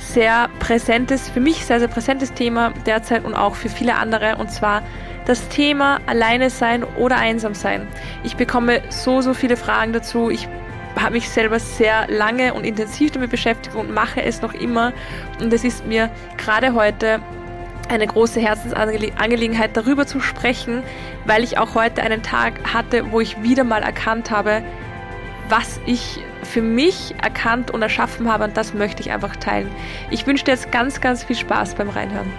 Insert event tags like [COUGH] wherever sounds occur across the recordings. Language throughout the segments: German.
sehr präsentes, für mich sehr, sehr präsentes Thema derzeit und auch für viele andere, und zwar das Thema Alleine sein oder einsam sein. Ich bekomme so, so viele Fragen dazu. Ich habe mich selber sehr lange und intensiv damit beschäftigt und mache es noch immer. Und es ist mir gerade heute eine große Herzensangelegenheit, darüber zu sprechen, weil ich auch heute einen Tag hatte, wo ich wieder mal erkannt habe, was ich für mich erkannt und erschaffen habe und das möchte ich einfach teilen. Ich wünsche dir jetzt ganz, ganz viel Spaß beim Reinhören.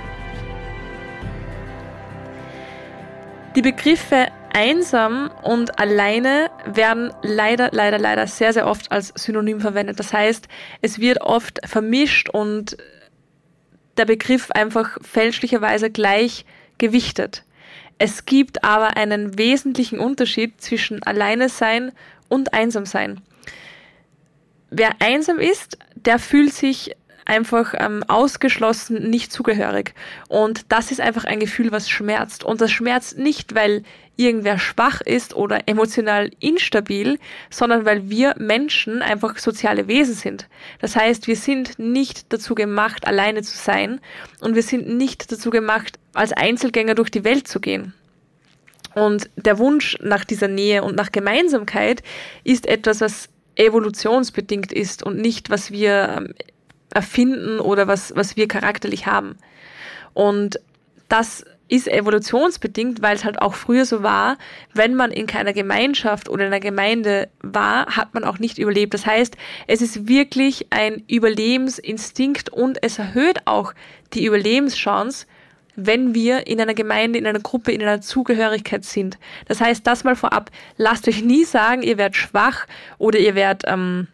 Die Begriffe einsam und alleine werden leider, leider, leider sehr, sehr oft als Synonym verwendet. Das heißt, es wird oft vermischt und der Begriff einfach fälschlicherweise gleich gewichtet. Es gibt aber einen wesentlichen Unterschied zwischen alleine sein und einsam sein. Wer einsam ist, der fühlt sich einfach ähm, ausgeschlossen, nicht zugehörig. Und das ist einfach ein Gefühl, was schmerzt. Und das schmerzt nicht, weil irgendwer schwach ist oder emotional instabil, sondern weil wir Menschen einfach soziale Wesen sind. Das heißt, wir sind nicht dazu gemacht, alleine zu sein und wir sind nicht dazu gemacht, als Einzelgänger durch die Welt zu gehen. Und der Wunsch nach dieser Nähe und nach Gemeinsamkeit ist etwas, was evolutionsbedingt ist und nicht, was wir ähm, erfinden oder was, was wir charakterlich haben. Und das ist evolutionsbedingt, weil es halt auch früher so war, wenn man in keiner Gemeinschaft oder in einer Gemeinde war, hat man auch nicht überlebt. Das heißt, es ist wirklich ein Überlebensinstinkt und es erhöht auch die Überlebenschance, wenn wir in einer Gemeinde, in einer Gruppe, in einer Zugehörigkeit sind. Das heißt, das mal vorab, lasst euch nie sagen, ihr werdet schwach oder ihr werdet, ähm,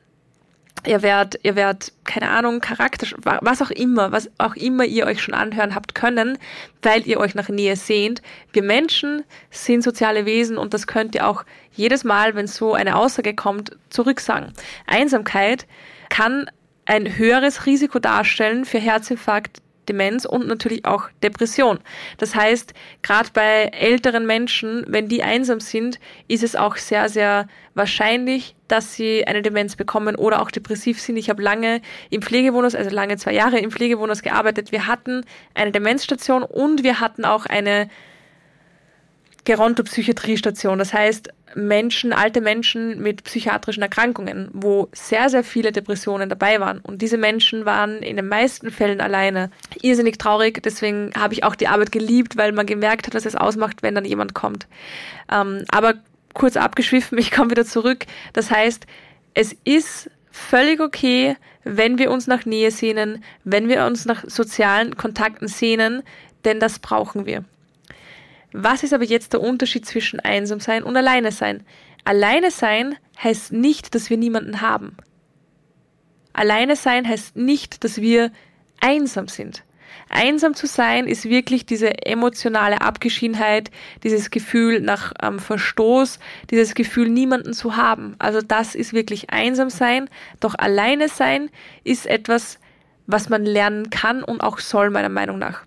ihr werdet, ihr werdet, keine Ahnung, Charakter, was auch immer, was auch immer ihr euch schon anhören habt können, weil ihr euch nach Nähe sehnt. Wir Menschen sind soziale Wesen und das könnt ihr auch jedes Mal, wenn so eine Aussage kommt, zurücksagen. Einsamkeit kann ein höheres Risiko darstellen für Herzinfarkt, Demenz und natürlich auch Depression. Das heißt, gerade bei älteren Menschen, wenn die einsam sind, ist es auch sehr, sehr wahrscheinlich, dass sie eine Demenz bekommen oder auch depressiv sind. Ich habe lange im Pflegewohnhaus, also lange zwei Jahre im Pflegewohnhaus gearbeitet. Wir hatten eine Demenzstation und wir hatten auch eine Gerontopsychiatriestation. Das heißt, Menschen, alte Menschen mit psychiatrischen Erkrankungen, wo sehr, sehr viele Depressionen dabei waren. Und diese Menschen waren in den meisten Fällen alleine. Irrsinnig traurig, deswegen habe ich auch die Arbeit geliebt, weil man gemerkt hat, was es ausmacht, wenn dann jemand kommt. Ähm, aber kurz abgeschwiffen, [LAUGHS] ich komme wieder zurück. Das heißt, es ist völlig okay, wenn wir uns nach Nähe sehnen, wenn wir uns nach sozialen Kontakten sehnen, denn das brauchen wir. Was ist aber jetzt der Unterschied zwischen einsam sein und alleine sein? Alleine sein heißt nicht, dass wir niemanden haben. Alleine sein heißt nicht, dass wir einsam sind. Einsam zu sein ist wirklich diese emotionale Abgeschiedenheit, dieses Gefühl nach ähm, Verstoß, dieses Gefühl, niemanden zu haben. Also das ist wirklich einsam sein. Doch alleine sein ist etwas, was man lernen kann und auch soll, meiner Meinung nach.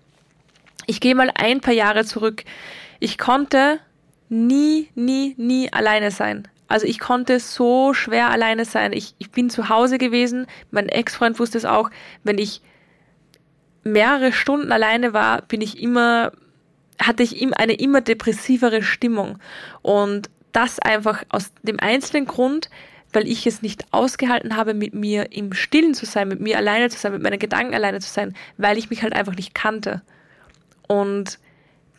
Ich gehe mal ein paar Jahre zurück. Ich konnte nie, nie, nie alleine sein. Also ich konnte so schwer alleine sein. Ich, ich bin zu Hause gewesen. Mein Ex-Freund wusste es auch. Wenn ich mehrere Stunden alleine war, bin ich immer, hatte ich eine immer depressivere Stimmung. Und das einfach aus dem einzelnen Grund, weil ich es nicht ausgehalten habe, mit mir im Stillen zu sein, mit mir alleine zu sein, mit meinen Gedanken alleine zu sein, weil ich mich halt einfach nicht kannte. Und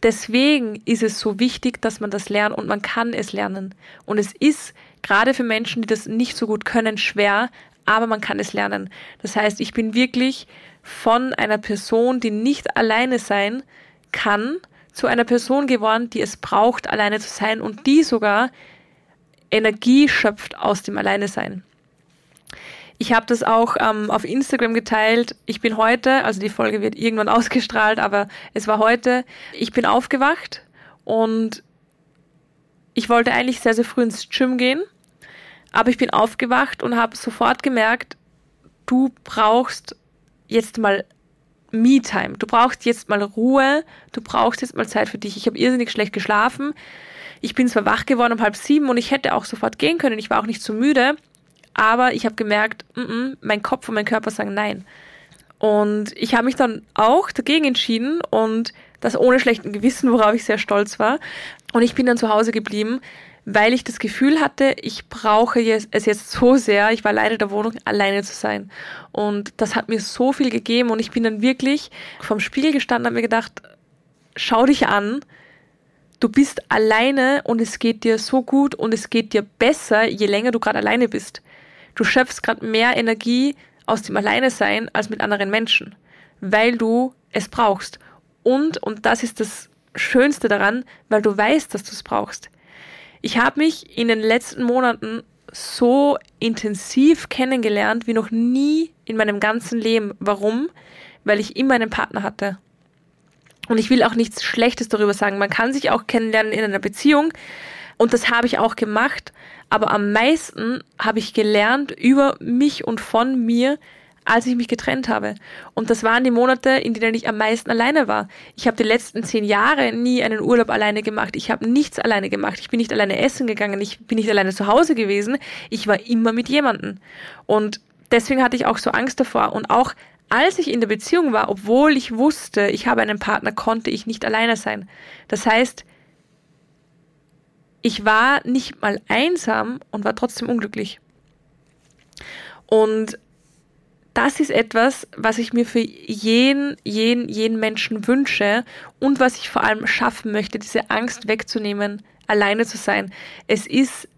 deswegen ist es so wichtig, dass man das lernt und man kann es lernen. Und es ist gerade für Menschen, die das nicht so gut können, schwer, aber man kann es lernen. Das heißt, ich bin wirklich von einer Person, die nicht alleine sein kann, zu einer Person geworden, die es braucht, alleine zu sein und die sogar Energie schöpft aus dem Alleine sein. Ich habe das auch ähm, auf Instagram geteilt. Ich bin heute, also die Folge wird irgendwann [LAUGHS] ausgestrahlt, aber es war heute. Ich bin aufgewacht und ich wollte eigentlich sehr, sehr früh ins Gym gehen, aber ich bin aufgewacht und habe sofort gemerkt, du brauchst jetzt mal Me-Time. Du brauchst jetzt mal Ruhe, du brauchst jetzt mal Zeit für dich. Ich habe irrsinnig schlecht geschlafen. Ich bin zwar wach geworden um halb sieben und ich hätte auch sofort gehen können. Ich war auch nicht zu so müde, aber ich habe gemerkt, mm -mm, mein Kopf und mein Körper sagen nein. Und ich habe mich dann auch dagegen entschieden und das ohne schlechten Gewissen, worauf ich sehr stolz war. Und ich bin dann zu Hause geblieben, weil ich das Gefühl hatte, ich brauche es jetzt so sehr, ich war leider der Wohnung, alleine zu sein. Und das hat mir so viel gegeben und ich bin dann wirklich vom Spiegel gestanden und mir gedacht, schau dich an, du bist alleine und es geht dir so gut und es geht dir besser, je länger du gerade alleine bist. Du schöpfst gerade mehr Energie aus dem Alleine sein als mit anderen Menschen, weil du es brauchst. Und, und das ist das Schönste daran, weil du weißt, dass du es brauchst. Ich habe mich in den letzten Monaten so intensiv kennengelernt wie noch nie in meinem ganzen Leben. Warum? Weil ich immer einen Partner hatte. Und ich will auch nichts Schlechtes darüber sagen. Man kann sich auch kennenlernen in einer Beziehung. Und das habe ich auch gemacht. Aber am meisten habe ich gelernt über mich und von mir, als ich mich getrennt habe. Und das waren die Monate, in denen ich am meisten alleine war. Ich habe die letzten zehn Jahre nie einen Urlaub alleine gemacht. Ich habe nichts alleine gemacht. Ich bin nicht alleine essen gegangen. Ich bin nicht alleine zu Hause gewesen. Ich war immer mit jemandem. Und deswegen hatte ich auch so Angst davor. Und auch als ich in der Beziehung war, obwohl ich wusste, ich habe einen Partner, konnte ich nicht alleine sein. Das heißt, ich war nicht mal einsam und war trotzdem unglücklich. Und das ist etwas, was ich mir für jeden, jeden, jeden Menschen wünsche und was ich vor allem schaffen möchte, diese Angst wegzunehmen, alleine zu sein. Es ist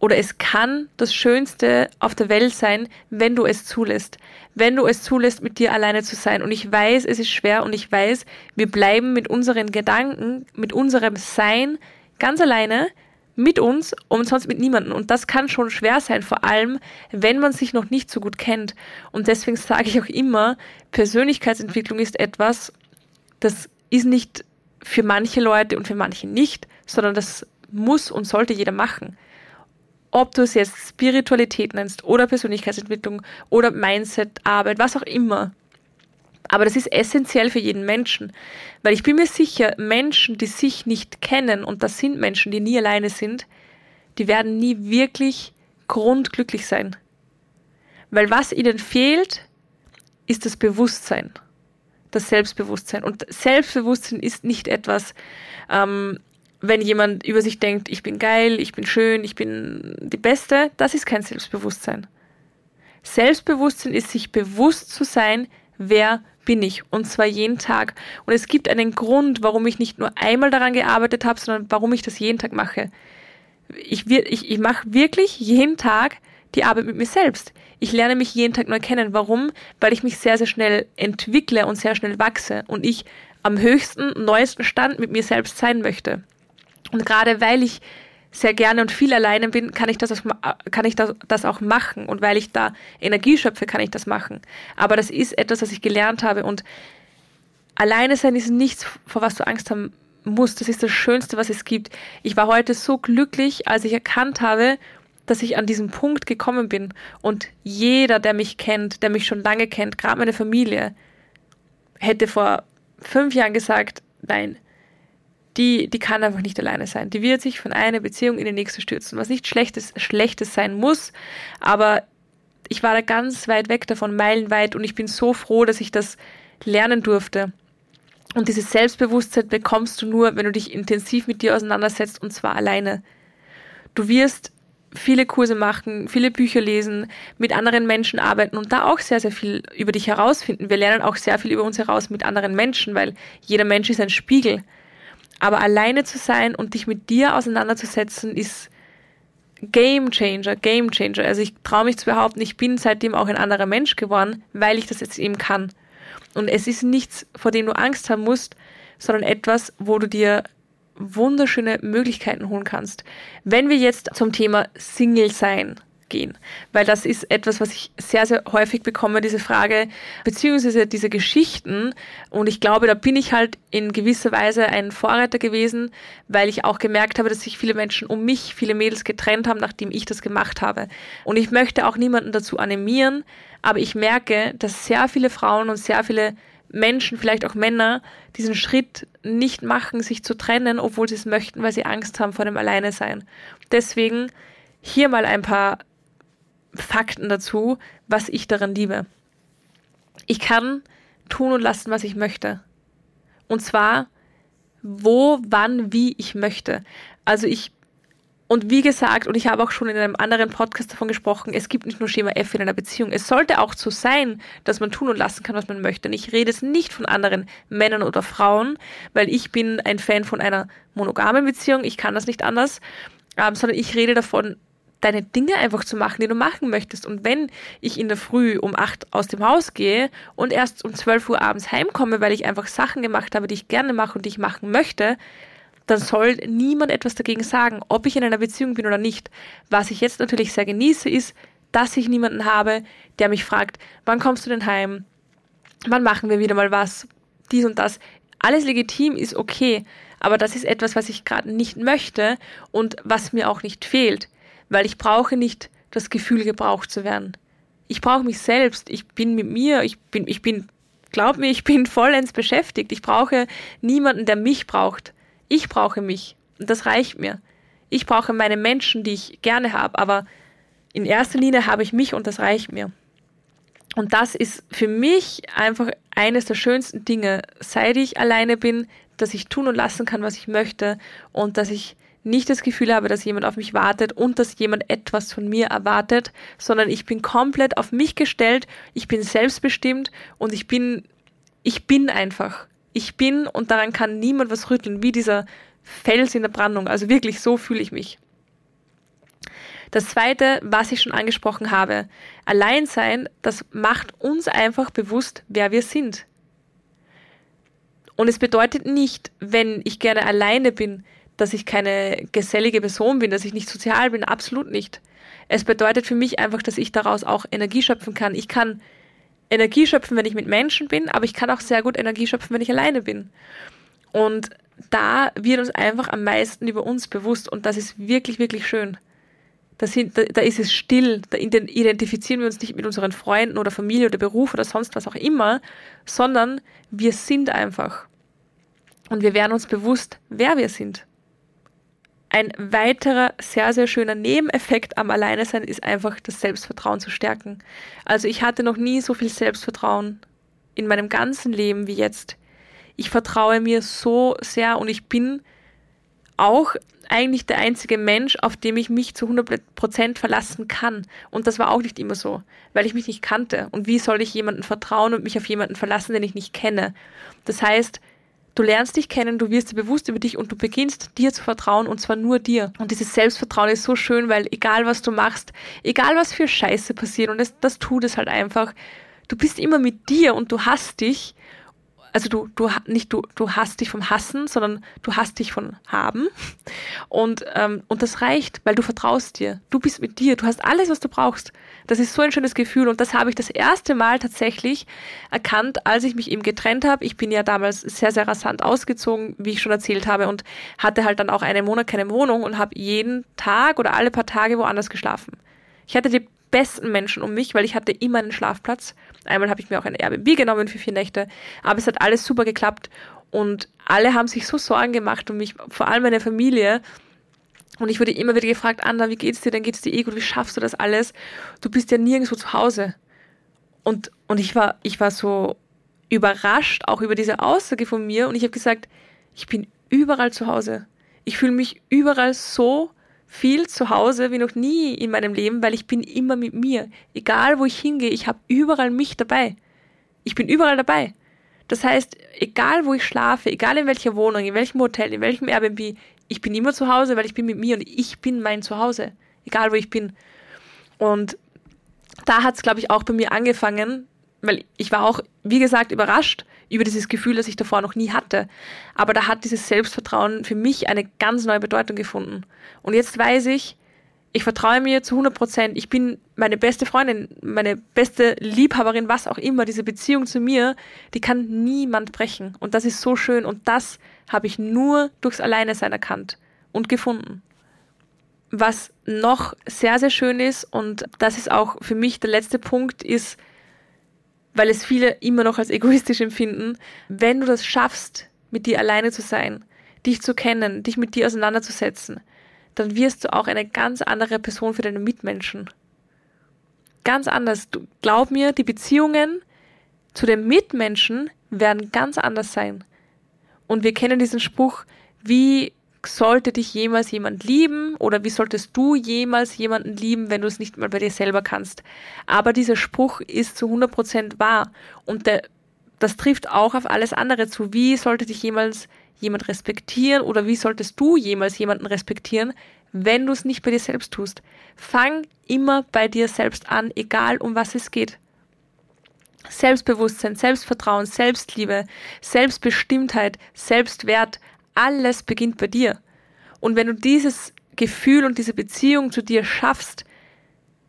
oder es kann das Schönste auf der Welt sein, wenn du es zulässt. Wenn du es zulässt, mit dir alleine zu sein. Und ich weiß, es ist schwer und ich weiß, wir bleiben mit unseren Gedanken, mit unserem Sein ganz alleine, mit uns und sonst mit niemandem. Und das kann schon schwer sein, vor allem, wenn man sich noch nicht so gut kennt. Und deswegen sage ich auch immer, Persönlichkeitsentwicklung ist etwas, das ist nicht für manche Leute und für manche nicht, sondern das muss und sollte jeder machen. Ob du es jetzt Spiritualität nennst oder Persönlichkeitsentwicklung oder Mindset, Arbeit, was auch immer. Aber das ist essentiell für jeden Menschen. Weil ich bin mir sicher, Menschen, die sich nicht kennen, und das sind Menschen, die nie alleine sind, die werden nie wirklich grundglücklich sein. Weil was ihnen fehlt, ist das Bewusstsein, das Selbstbewusstsein. Und Selbstbewusstsein ist nicht etwas, ähm, wenn jemand über sich denkt, ich bin geil, ich bin schön, ich bin die Beste, das ist kein Selbstbewusstsein. Selbstbewusstsein ist sich bewusst zu sein, wer bin ich und zwar jeden Tag. Und es gibt einen Grund, warum ich nicht nur einmal daran gearbeitet habe, sondern warum ich das jeden Tag mache. Ich, ich, ich mache wirklich jeden Tag die Arbeit mit mir selbst. Ich lerne mich jeden Tag neu kennen. Warum? Weil ich mich sehr, sehr schnell entwickle und sehr schnell wachse und ich am höchsten, neuesten Stand mit mir selbst sein möchte. Und gerade weil ich sehr gerne und viel alleine bin, kann ich das, kann ich das, auch machen. Und weil ich da Energie schöpfe, kann ich das machen. Aber das ist etwas, was ich gelernt habe. Und alleine sein ist nichts, vor was du Angst haben musst. Das ist das Schönste, was es gibt. Ich war heute so glücklich, als ich erkannt habe, dass ich an diesem Punkt gekommen bin. Und jeder, der mich kennt, der mich schon lange kennt, gerade meine Familie, hätte vor fünf Jahren gesagt, nein, die, die kann einfach nicht alleine sein. Die wird sich von einer Beziehung in die nächste stürzen, was nicht Schlechtes, Schlechtes sein muss, aber ich war da ganz weit weg davon, meilenweit, und ich bin so froh, dass ich das lernen durfte. Und dieses Selbstbewusstsein bekommst du nur, wenn du dich intensiv mit dir auseinandersetzt, und zwar alleine. Du wirst viele Kurse machen, viele Bücher lesen, mit anderen Menschen arbeiten und da auch sehr, sehr viel über dich herausfinden. Wir lernen auch sehr viel über uns heraus mit anderen Menschen, weil jeder Mensch ist ein Spiegel. Aber alleine zu sein und dich mit dir auseinanderzusetzen, ist Game Changer, Game Changer. Also ich traue mich zu behaupten, ich bin seitdem auch ein anderer Mensch geworden, weil ich das jetzt eben kann. Und es ist nichts, vor dem du Angst haben musst, sondern etwas, wo du dir wunderschöne Möglichkeiten holen kannst. Wenn wir jetzt zum Thema Single sein gehen? Weil das ist etwas, was ich sehr, sehr häufig bekomme, diese Frage, beziehungsweise diese Geschichten. Und ich glaube, da bin ich halt in gewisser Weise ein Vorreiter gewesen, weil ich auch gemerkt habe, dass sich viele Menschen um mich, viele Mädels getrennt haben, nachdem ich das gemacht habe. Und ich möchte auch niemanden dazu animieren, aber ich merke, dass sehr viele Frauen und sehr viele Menschen, vielleicht auch Männer, diesen Schritt nicht machen, sich zu trennen, obwohl sie es möchten, weil sie Angst haben vor dem Alleinesein. Deswegen hier mal ein paar Fakten dazu, was ich daran liebe. Ich kann tun und lassen, was ich möchte. Und zwar wo, wann, wie ich möchte. Also ich und wie gesagt, und ich habe auch schon in einem anderen Podcast davon gesprochen, es gibt nicht nur Schema F in einer Beziehung. Es sollte auch so sein, dass man tun und lassen kann, was man möchte. Und ich rede es nicht von anderen Männern oder Frauen, weil ich bin ein Fan von einer monogamen Beziehung. Ich kann das nicht anders. Ähm, sondern ich rede davon, deine Dinge einfach zu machen, die du machen möchtest. Und wenn ich in der Früh um acht aus dem Haus gehe und erst um zwölf Uhr abends heimkomme, weil ich einfach Sachen gemacht habe, die ich gerne mache und die ich machen möchte, dann soll niemand etwas dagegen sagen, ob ich in einer Beziehung bin oder nicht. Was ich jetzt natürlich sehr genieße, ist, dass ich niemanden habe, der mich fragt, wann kommst du denn heim? Wann machen wir wieder mal was? Dies und das. Alles legitim ist okay, aber das ist etwas, was ich gerade nicht möchte und was mir auch nicht fehlt, weil ich brauche nicht das Gefühl, gebraucht zu werden. Ich brauche mich selbst, ich bin mit mir, ich bin, ich bin, glaub mir, ich bin vollends beschäftigt. Ich brauche niemanden, der mich braucht. Ich brauche mich und das reicht mir. Ich brauche meine Menschen, die ich gerne habe, aber in erster Linie habe ich mich und das reicht mir. Und das ist für mich einfach eines der schönsten Dinge, seit ich alleine bin, dass ich tun und lassen kann, was ich möchte und dass ich nicht das Gefühl habe, dass jemand auf mich wartet und dass jemand etwas von mir erwartet, sondern ich bin komplett auf mich gestellt, ich bin selbstbestimmt und ich bin, ich bin einfach ich bin und daran kann niemand was rütteln, wie dieser Fels in der Brandung. Also wirklich, so fühle ich mich. Das zweite, was ich schon angesprochen habe, Alleinsein, das macht uns einfach bewusst, wer wir sind. Und es bedeutet nicht, wenn ich gerne alleine bin, dass ich keine gesellige Person bin, dass ich nicht sozial bin, absolut nicht. Es bedeutet für mich einfach, dass ich daraus auch Energie schöpfen kann. Ich kann Energie schöpfen, wenn ich mit Menschen bin, aber ich kann auch sehr gut Energie schöpfen, wenn ich alleine bin. Und da wird uns einfach am meisten über uns bewusst und das ist wirklich, wirklich schön. Da, sind, da, da ist es still, da identifizieren wir uns nicht mit unseren Freunden oder Familie oder Beruf oder sonst was auch immer, sondern wir sind einfach. Und wir werden uns bewusst, wer wir sind. Ein weiterer sehr, sehr schöner Nebeneffekt am Alleinesein ist einfach das Selbstvertrauen zu stärken. Also ich hatte noch nie so viel Selbstvertrauen in meinem ganzen Leben wie jetzt. Ich vertraue mir so sehr und ich bin auch eigentlich der einzige Mensch, auf dem ich mich zu 100% verlassen kann. Und das war auch nicht immer so, weil ich mich nicht kannte. Und wie soll ich jemanden vertrauen und mich auf jemanden verlassen, den ich nicht kenne? Das heißt, Du lernst dich kennen, du wirst dir bewusst über dich und du beginnst dir zu vertrauen und zwar nur dir. Und dieses Selbstvertrauen ist so schön, weil egal was du machst, egal was für Scheiße passiert und das, das tut es halt einfach, du bist immer mit dir und du hast dich also du, du nicht du, du hast dich vom Hassen, sondern du hast dich von Haben. Und, ähm, und das reicht, weil du vertraust dir. Du bist mit dir, du hast alles, was du brauchst. Das ist so ein schönes Gefühl und das habe ich das erste Mal tatsächlich erkannt, als ich mich eben getrennt habe. Ich bin ja damals sehr, sehr rasant ausgezogen, wie ich schon erzählt habe, und hatte halt dann auch einen Monat keine Wohnung und habe jeden Tag oder alle paar Tage woanders geschlafen. Ich hatte die besten Menschen um mich, weil ich hatte immer einen Schlafplatz. Einmal habe ich mir auch ein Airbnb genommen für vier Nächte, aber es hat alles super geklappt und alle haben sich so Sorgen gemacht um mich, vor allem meine Familie. Und ich wurde immer wieder gefragt, Anna, wie geht's dir? Dann geht's dir eh gut, wie schaffst du das alles? Du bist ja nirgendwo zu Hause. Und, und ich war, ich war so überrascht, auch über diese Aussage von mir. Und ich habe gesagt, ich bin überall zu Hause. Ich fühle mich überall so viel zu Hause wie noch nie in meinem Leben, weil ich bin immer mit mir. Egal wo ich hingehe, ich habe überall mich dabei. Ich bin überall dabei. Das heißt, egal wo ich schlafe, egal in welcher Wohnung, in welchem Hotel, in welchem Airbnb, ich bin immer zu Hause, weil ich bin mit mir und ich bin mein Zuhause. Egal wo ich bin. Und da hat es, glaube ich, auch bei mir angefangen, weil ich war auch, wie gesagt, überrascht über dieses Gefühl, das ich davor noch nie hatte. Aber da hat dieses Selbstvertrauen für mich eine ganz neue Bedeutung gefunden. Und jetzt weiß ich, ich vertraue mir zu 100 Prozent. Ich bin meine beste Freundin, meine beste Liebhaberin, was auch immer. Diese Beziehung zu mir, die kann niemand brechen. Und das ist so schön. Und das habe ich nur durchs Alleinesein erkannt und gefunden. Was noch sehr, sehr schön ist, und das ist auch für mich der letzte Punkt, ist, weil es viele immer noch als egoistisch empfinden, wenn du das schaffst, mit dir alleine zu sein, dich zu kennen, dich mit dir auseinanderzusetzen, dann wirst du auch eine ganz andere Person für deine Mitmenschen. Ganz anders. Du, glaub mir, die Beziehungen zu den Mitmenschen werden ganz anders sein. Und wir kennen diesen Spruch, wie sollte dich jemals jemand lieben oder wie solltest du jemals jemanden lieben, wenn du es nicht mal bei dir selber kannst. Aber dieser Spruch ist zu 100% wahr und der, das trifft auch auf alles andere zu. Wie sollte dich jemals jemand respektieren oder wie solltest du jemals jemanden respektieren, wenn du es nicht bei dir selbst tust? Fang immer bei dir selbst an, egal um was es geht. Selbstbewusstsein, Selbstvertrauen, Selbstliebe, Selbstbestimmtheit, Selbstwert, alles beginnt bei dir. Und wenn du dieses Gefühl und diese Beziehung zu dir schaffst,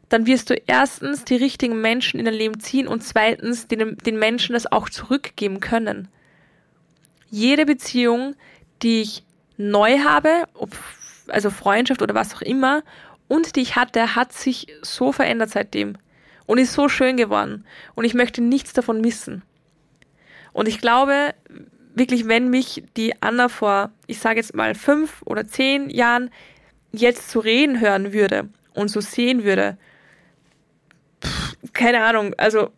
dann wirst du erstens die richtigen Menschen in dein Leben ziehen und zweitens den, den Menschen das auch zurückgeben können. Jede Beziehung, die ich neu habe, ob, also Freundschaft oder was auch immer, und die ich hatte, hat sich so verändert seitdem und ist so schön geworden. Und ich möchte nichts davon missen. Und ich glaube, wirklich, wenn mich die Anna vor, ich sage jetzt mal fünf oder zehn Jahren jetzt zu reden hören würde und so sehen würde, pff, keine Ahnung, also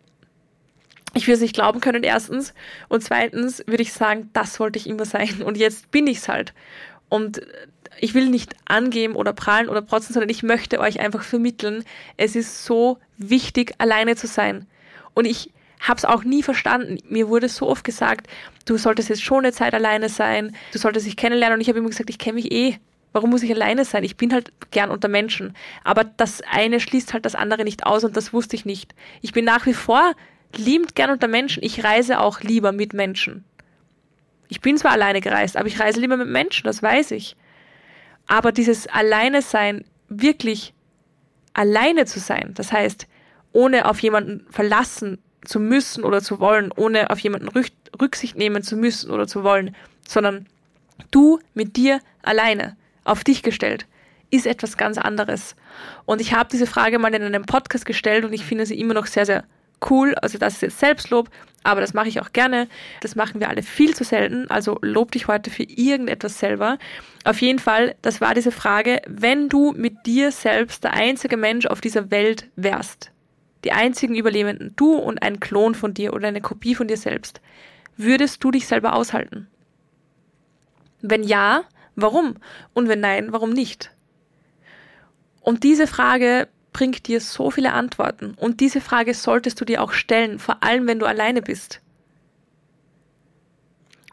ich würde es nicht glauben können, erstens. Und zweitens würde ich sagen, das wollte ich immer sein. Und jetzt bin ich es halt. Und ich will nicht angeben oder prahlen oder protzen, sondern ich möchte euch einfach vermitteln, es ist so wichtig, alleine zu sein. Und ich habe es auch nie verstanden. Mir wurde so oft gesagt, du solltest jetzt schon eine Zeit alleine sein, du solltest dich kennenlernen. Und ich habe immer gesagt, ich kenne mich eh. Warum muss ich alleine sein? Ich bin halt gern unter Menschen. Aber das eine schließt halt das andere nicht aus und das wusste ich nicht. Ich bin nach wie vor liebend gern unter Menschen. Ich reise auch lieber mit Menschen. Ich bin zwar alleine gereist, aber ich reise lieber mit Menschen, das weiß ich. Aber dieses Alleine sein, wirklich alleine zu sein, das heißt, ohne auf jemanden verlassen zu müssen oder zu wollen, ohne auf jemanden Rücksicht nehmen zu müssen oder zu wollen, sondern du mit dir alleine, auf dich gestellt, ist etwas ganz anderes. Und ich habe diese Frage mal in einem Podcast gestellt und ich finde sie immer noch sehr, sehr cool. Also das ist jetzt Selbstlob, aber das mache ich auch gerne. Das machen wir alle viel zu selten. Also lob dich heute für irgendetwas selber. Auf jeden Fall, das war diese Frage, wenn du mit dir selbst der einzige Mensch auf dieser Welt wärst, die einzigen Überlebenden, du und ein Klon von dir oder eine Kopie von dir selbst, würdest du dich selber aushalten? Wenn ja, warum? Und wenn nein, warum nicht? Und diese Frage bringt dir so viele Antworten. Und diese Frage solltest du dir auch stellen, vor allem wenn du alleine bist.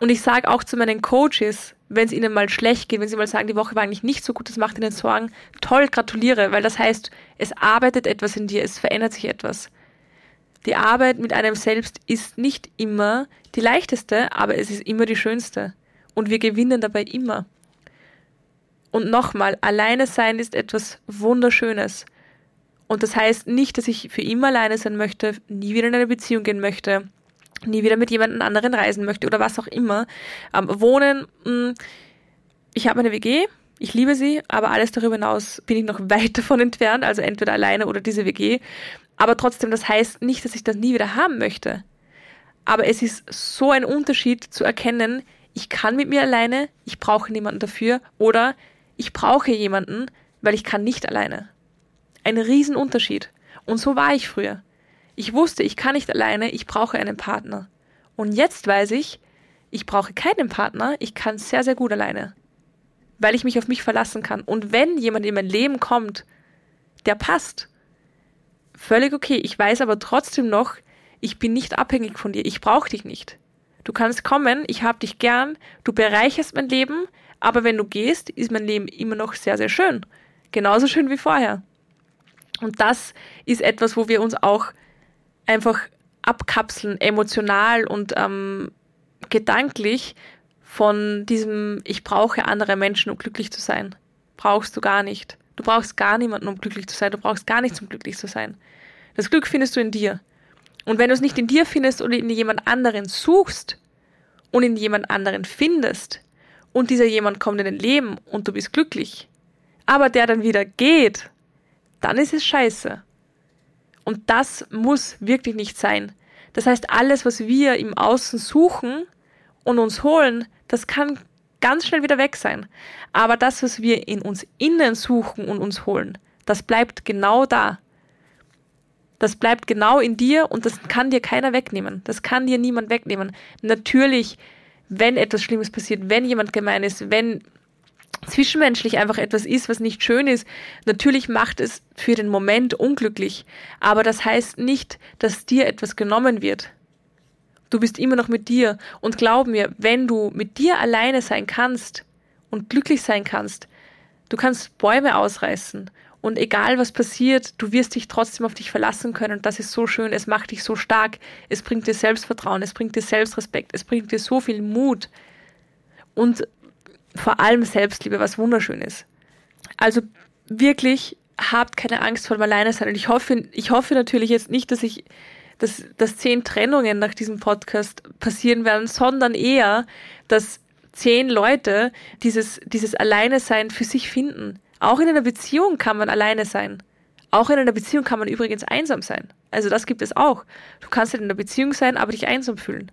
Und ich sage auch zu meinen Coaches, wenn es ihnen mal schlecht geht, wenn sie mal sagen, die Woche war eigentlich nicht so gut, das macht ihnen Sorgen, toll, gratuliere, weil das heißt, es arbeitet etwas in dir, es verändert sich etwas. Die Arbeit mit einem selbst ist nicht immer die leichteste, aber es ist immer die schönste. Und wir gewinnen dabei immer. Und nochmal, alleine sein ist etwas Wunderschönes. Und das heißt nicht, dass ich für immer alleine sein möchte, nie wieder in eine Beziehung gehen möchte, nie wieder mit jemandem anderen reisen möchte oder was auch immer. Ähm, wohnen, mh, hm, ich habe eine WG, ich liebe sie, aber alles darüber hinaus bin ich noch [LAUGHS] weit davon entfernt, also entweder alleine oder diese WG. Aber trotzdem, das heißt nicht, dass ich das nie wieder haben möchte. Aber es ist so ein Unterschied zu erkennen, ich kann mit mir alleine, ich brauche niemanden dafür oder ich brauche jemanden, weil ich kann nicht alleine. Ein Riesenunterschied. Und so war ich früher. Ich wusste, ich kann nicht alleine, ich brauche einen Partner. Und jetzt weiß ich, ich brauche keinen Partner, ich kann sehr, sehr gut alleine. Weil ich mich auf mich verlassen kann. Und wenn jemand in mein Leben kommt, der passt, völlig okay. Ich weiß aber trotzdem noch, ich bin nicht abhängig von dir, ich brauche dich nicht. Du kannst kommen, ich hab dich gern, du bereicherst mein Leben, aber wenn du gehst, ist mein Leben immer noch sehr, sehr schön. Genauso schön wie vorher. Und das ist etwas, wo wir uns auch einfach abkapseln, emotional und ähm, gedanklich von diesem, ich brauche andere Menschen, um glücklich zu sein. Brauchst du gar nicht. Du brauchst gar niemanden, um glücklich zu sein. Du brauchst gar nichts, um glücklich zu sein. Das Glück findest du in dir. Und wenn du es nicht in dir findest oder in jemand anderen suchst und in jemand anderen findest und dieser jemand kommt in dein Leben und du bist glücklich, aber der dann wieder geht, dann ist es scheiße. Und das muss wirklich nicht sein. Das heißt, alles, was wir im Außen suchen und uns holen, das kann ganz schnell wieder weg sein. Aber das, was wir in uns innen suchen und uns holen, das bleibt genau da. Das bleibt genau in dir und das kann dir keiner wegnehmen. Das kann dir niemand wegnehmen. Natürlich, wenn etwas Schlimmes passiert, wenn jemand gemein ist, wenn zwischenmenschlich einfach etwas ist, was nicht schön ist, natürlich macht es für den Moment unglücklich. Aber das heißt nicht, dass dir etwas genommen wird. Du bist immer noch mit dir. Und glaub mir, wenn du mit dir alleine sein kannst und glücklich sein kannst, du kannst Bäume ausreißen und egal was passiert, du wirst dich trotzdem auf dich verlassen können. Und das ist so schön. Es macht dich so stark. Es bringt dir Selbstvertrauen. Es bringt dir Selbstrespekt. Es bringt dir so viel Mut. Und vor allem Selbstliebe, was wunderschön ist. Also wirklich habt keine Angst vor dem Alleinesein. Und ich hoffe, ich hoffe natürlich jetzt nicht, dass ich, dass, dass zehn Trennungen nach diesem Podcast passieren werden, sondern eher, dass zehn Leute dieses, dieses Alleinesein für sich finden auch in einer Beziehung kann man alleine sein. Auch in einer Beziehung kann man übrigens einsam sein. Also das gibt es auch. Du kannst in einer Beziehung sein, aber dich einsam fühlen.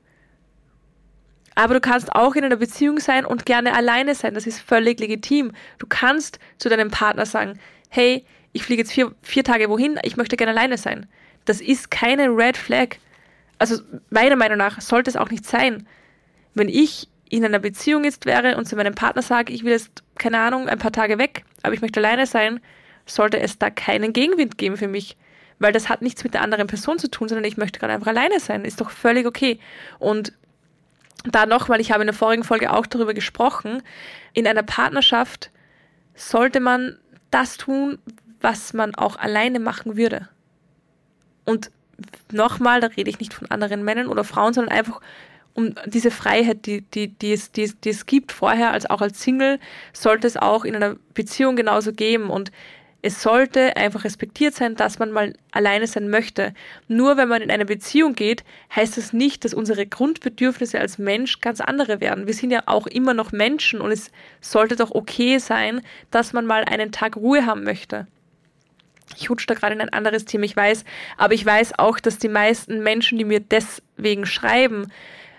Aber du kannst auch in einer Beziehung sein und gerne alleine sein. Das ist völlig legitim. Du kannst zu deinem Partner sagen, hey, ich fliege jetzt vier, vier Tage wohin, ich möchte gerne alleine sein. Das ist keine Red Flag. Also meiner Meinung nach sollte es auch nicht sein. Wenn ich in einer Beziehung jetzt wäre und zu meinem Partner sage, ich will jetzt, keine Ahnung, ein paar Tage weg, aber ich möchte alleine sein, sollte es da keinen Gegenwind geben für mich. Weil das hat nichts mit der anderen Person zu tun, sondern ich möchte gerade einfach alleine sein. Ist doch völlig okay. Und da nochmal, ich habe in der vorigen Folge auch darüber gesprochen, in einer Partnerschaft sollte man das tun, was man auch alleine machen würde. Und nochmal, da rede ich nicht von anderen Männern oder Frauen, sondern einfach um diese Freiheit, die, die, die, es, die, die es gibt vorher, als auch als Single, sollte es auch in einer Beziehung genauso geben. Und es sollte einfach respektiert sein, dass man mal alleine sein möchte. Nur wenn man in eine Beziehung geht, heißt das nicht, dass unsere Grundbedürfnisse als Mensch ganz andere werden. Wir sind ja auch immer noch Menschen und es sollte doch okay sein, dass man mal einen Tag Ruhe haben möchte. Ich rutsche da gerade in ein anderes Thema, ich weiß, aber ich weiß auch, dass die meisten Menschen, die mir deswegen schreiben,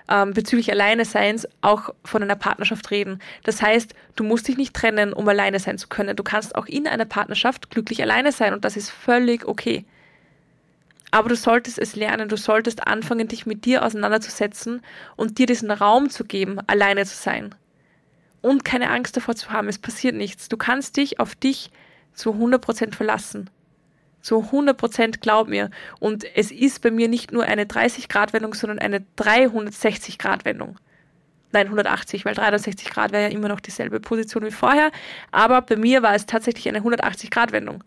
ähm, bezüglich Alleineseins auch von einer Partnerschaft reden. Das heißt, du musst dich nicht trennen, um alleine sein zu können. Du kannst auch in einer Partnerschaft glücklich alleine sein und das ist völlig okay. Aber du solltest es lernen, du solltest anfangen, dich mit dir auseinanderzusetzen und dir diesen Raum zu geben, alleine zu sein. Und keine Angst davor zu haben, es passiert nichts. Du kannst dich auf dich zu 100% verlassen. Zu 100 Prozent, glaub mir. Und es ist bei mir nicht nur eine 30-Grad-Wendung, sondern eine 360-Grad-Wendung. Nein, 180, weil 360 Grad wäre ja immer noch dieselbe Position wie vorher. Aber bei mir war es tatsächlich eine 180-Grad-Wendung.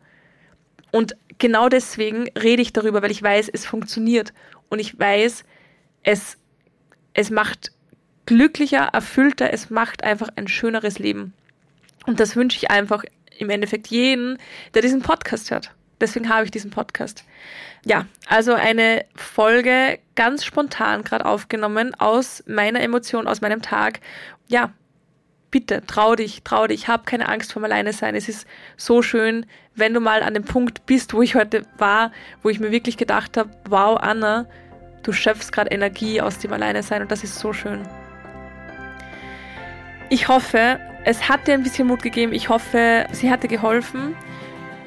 Und genau deswegen rede ich darüber, weil ich weiß, es funktioniert. Und ich weiß, es, es macht glücklicher, erfüllter, es macht einfach ein schöneres Leben. Und das wünsche ich einfach im Endeffekt jeden, der diesen Podcast hört. Deswegen habe ich diesen Podcast. Ja, also eine Folge ganz spontan gerade aufgenommen aus meiner Emotion, aus meinem Tag. Ja, bitte trau dich, trau dich, hab keine Angst vor alleine sein. Es ist so schön, wenn du mal an dem Punkt bist, wo ich heute war, wo ich mir wirklich gedacht habe, wow, Anna, du schöpfst gerade Energie aus dem Alleine sein und das ist so schön. Ich hoffe, es hat dir ein bisschen Mut gegeben. Ich hoffe, sie hat dir geholfen.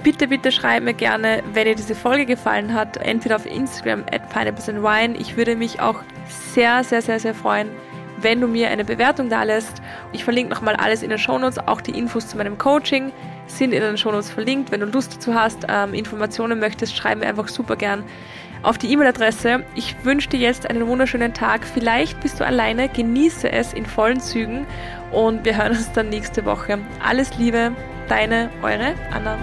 Bitte, bitte schreib mir gerne, wenn dir diese Folge gefallen hat, entweder auf Instagram at pineapples and wine. Ich würde mich auch sehr, sehr, sehr, sehr freuen, wenn du mir eine Bewertung da lässt. Ich verlinke nochmal alles in den Shownotes, auch die Infos zu meinem Coaching sind in den Shownotes verlinkt. Wenn du Lust dazu hast, ähm, Informationen möchtest, schreib mir einfach super gern auf die E-Mail-Adresse. Ich wünsche dir jetzt einen wunderschönen Tag. Vielleicht bist du alleine, genieße es in vollen Zügen und wir hören uns dann nächste Woche. Alles Liebe, deine, eure Anna.